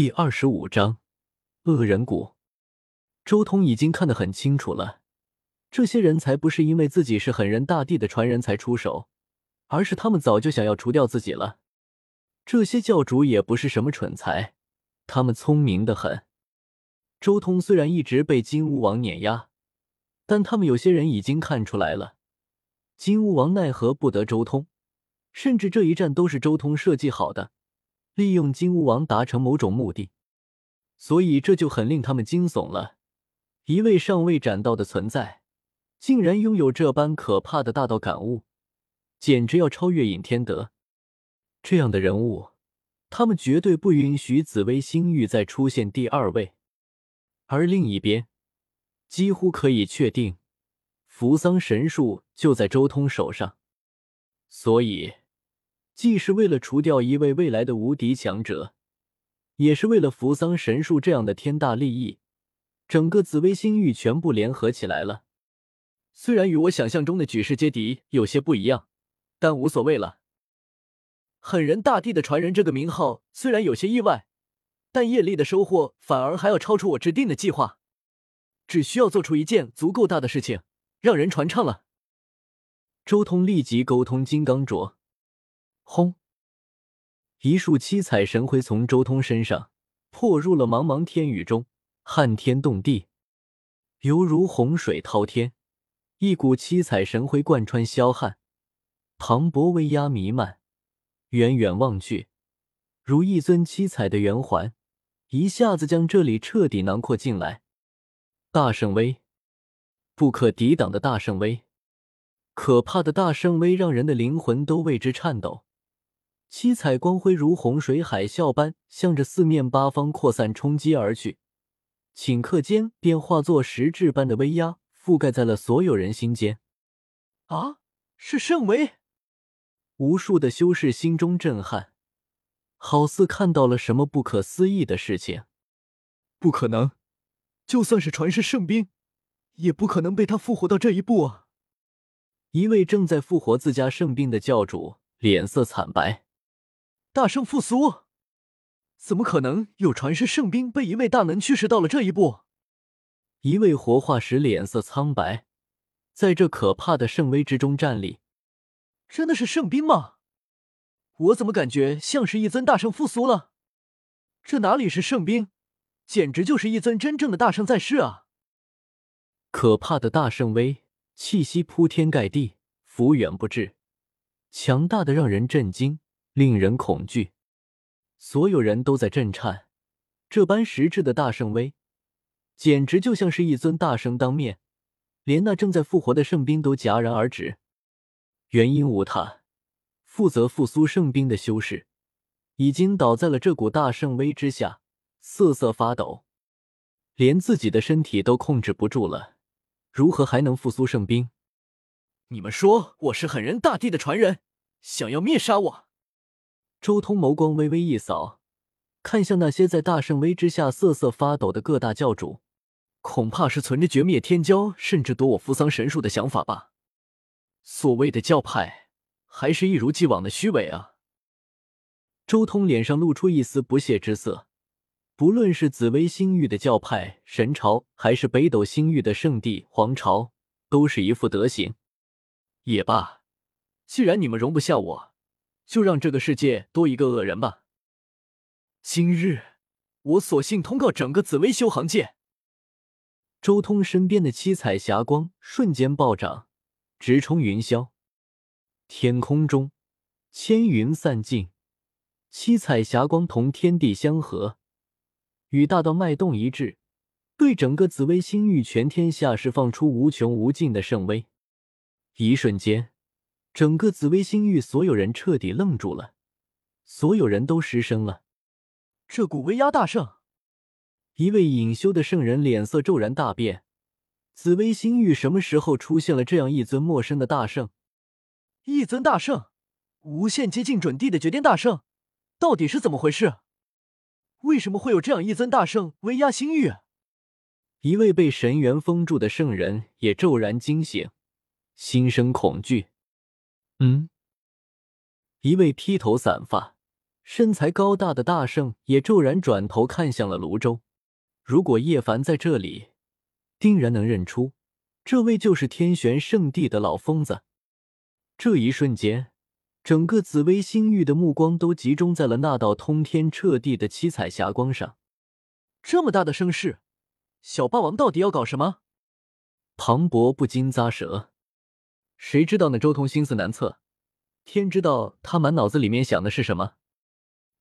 第二十五章恶人谷。周通已经看得很清楚了，这些人才不是因为自己是狠人大帝的传人才出手，而是他们早就想要除掉自己了。这些教主也不是什么蠢材，他们聪明的很。周通虽然一直被金乌王碾压，但他们有些人已经看出来了，金乌王奈何不得周通，甚至这一战都是周通设计好的。利用金乌王达成某种目的，所以这就很令他们惊悚了。一位尚未斩道的存在，竟然拥有这般可怕的大道感悟，简直要超越尹天德这样的人物。他们绝对不允许紫薇星域再出现第二位。而另一边，几乎可以确定，扶桑神树就在周通手上，所以。既是为了除掉一位未来的无敌强者，也是为了扶桑神树这样的天大利益，整个紫薇星域全部联合起来了。虽然与我想象中的举世皆敌有些不一样，但无所谓了。狠人大帝的传人这个名号虽然有些意外，但业力的收获反而还要超出我制定的计划。只需要做出一件足够大的事情，让人传唱了。周通立即沟通金刚镯。轰！一束七彩神辉从周通身上破入了茫茫天宇中，撼天动地，犹如洪水滔天。一股七彩神辉贯穿霄汉，磅礴威压弥漫。远远望去，如一尊七彩的圆环，一下子将这里彻底囊括进来。大圣威，不可抵挡的大圣威，可怕的大圣威，让人的灵魂都为之颤抖。七彩光辉如洪水海啸般向着四面八方扩散冲击而去，顷刻间便化作实质般的威压，覆盖在了所有人心间。啊，是圣威！无数的修士心中震撼，好似看到了什么不可思议的事情。不可能，就算是传世圣兵，也不可能被他复活到这一步啊！一位正在复活自家圣兵的教主脸色惨白。大圣复苏？怎么可能有传世圣兵被一位大能驱使到了这一步？一位活化石脸色苍白，在这可怕的圣威之中站立。真的是圣兵吗？我怎么感觉像是一尊大圣复苏了？这哪里是圣兵，简直就是一尊真正的大圣在世啊！可怕的大圣威，气息铺天盖地，幅远不至，强大的让人震惊。令人恐惧，所有人都在震颤。这般实质的大圣威，简直就像是一尊大圣当面，连那正在复活的圣兵都戛然而止。原因无他，负责复苏圣兵的修士已经倒在了这股大圣威之下，瑟瑟发抖，连自己的身体都控制不住了，如何还能复苏圣兵？你们说我是狠人大帝的传人，想要灭杀我？周通眸光微微一扫，看向那些在大圣威之下瑟瑟发抖的各大教主，恐怕是存着绝灭天骄，甚至夺我扶桑神树的想法吧。所谓的教派，还是一如既往的虚伪啊！周通脸上露出一丝不屑之色。不论是紫薇星域的教派神朝，还是北斗星域的圣地皇朝，都是一副德行。也罢，既然你们容不下我。就让这个世界多一个恶人吧。今日，我索性通告整个紫薇修行界。周通身边的七彩霞光瞬间暴涨，直冲云霄。天空中，千云散尽，七彩霞光同天地相合，与大道脉动一致，对整个紫薇星域全天下释放出无穷无尽的圣威。一瞬间。整个紫薇星域，所有人彻底愣住了，所有人都失声了。这股威压大圣，一位隐修的圣人脸色骤然大变。紫薇星域什么时候出现了这样一尊陌生的大圣？一尊大圣，无限接近准帝的绝巅大圣，到底是怎么回事？为什么会有这样一尊大圣威压星域？一位被神元封住的圣人也骤然惊醒，心生恐惧。嗯，一位披头散发、身材高大的大圣也骤然转头看向了泸州。如果叶凡在这里，定然能认出这位就是天玄圣地的老疯子。这一瞬间，整个紫薇星域的目光都集中在了那道通天彻地的七彩霞光上。这么大的声势，小霸王到底要搞什么？庞博不禁咂舌。谁知道那周通心思难测，天知道他满脑子里面想的是什么。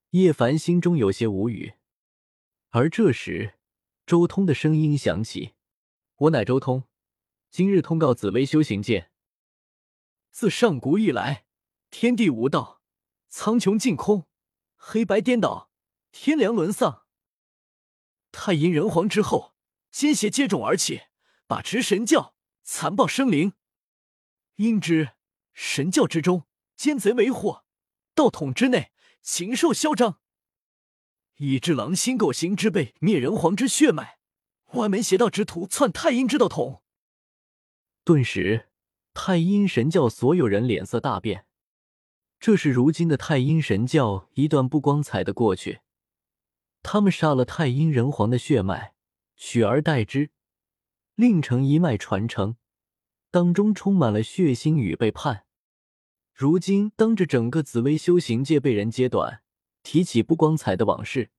叶凡心中有些无语。而这时，周通的声音响起：“我乃周通，今日通告紫薇修行界。自上古以来，天地无道，苍穹尽空，黑白颠倒，天良沦丧。太阴人皇之后，奸邪接踵而起，把持神教，残暴生灵。”应知神教之中，奸贼为祸；道统之内，禽兽嚣张。以致狼心狗行之辈灭人皇之血脉，歪门邪道之徒篡太阴之道统。顿时，太阴神教所有人脸色大变。这是如今的太阴神教一段不光彩的过去。他们杀了太阴人皇的血脉，取而代之，另成一脉传承。当中充满了血腥与背叛。如今，当着整个紫薇修行界被人揭短，提起不光彩的往事，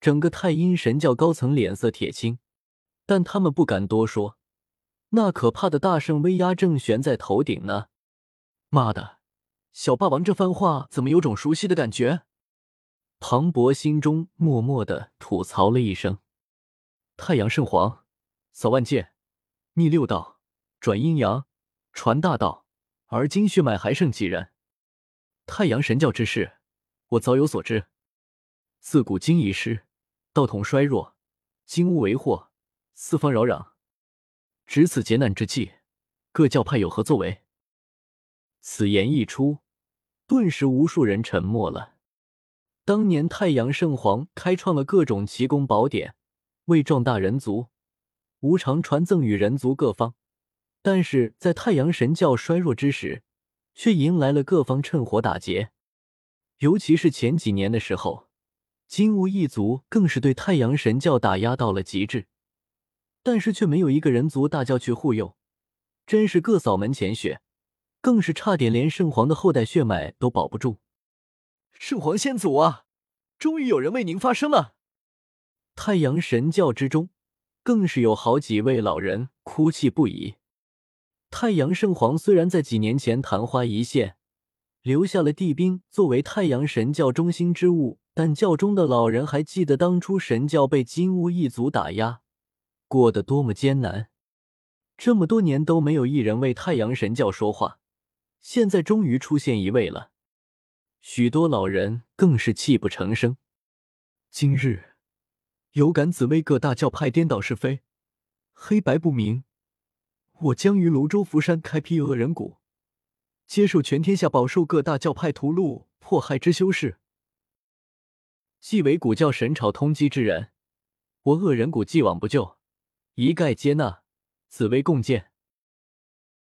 整个太阴神教高层脸色铁青，但他们不敢多说。那可怕的大圣威压正悬在头顶呢。妈的，小霸王这番话怎么有种熟悉的感觉？庞博心中默默的吐槽了一声：“太阳圣皇，扫万界，逆六道。”转阴阳，传大道，而今血脉还剩几人？太阳神教之事，我早有所知。自古经遗失，道统衰弱，金乌为祸，四方扰攘。值此劫难之际，各教派有何作为？此言一出，顿时无数人沉默了。当年太阳圣皇开创了各种奇功宝典，为壮大人族，无偿传赠与人族各方。但是在太阳神教衰弱之时，却迎来了各方趁火打劫。尤其是前几年的时候，金乌一族更是对太阳神教打压到了极致。但是却没有一个人族大教去护佑，真是各扫门前雪，更是差点连圣皇的后代血脉都保不住。圣皇先祖啊，终于有人为您发声了！太阳神教之中，更是有好几位老人哭泣不已。太阳圣皇虽然在几年前昙花一现，留下了帝兵作为太阳神教中心之物，但教中的老人还记得当初神教被金乌一族打压，过得多么艰难。这么多年都没有一人为太阳神教说话，现在终于出现一位了。许多老人更是泣不成声。今日有敢紫薇各大教派颠倒是非，黑白不明。我将于泸州福山开辟恶人谷，接受全天下饱受各大教派屠戮迫害之修士。既为古教神朝通缉之人，我恶人谷既往不咎，一概接纳。紫薇共建。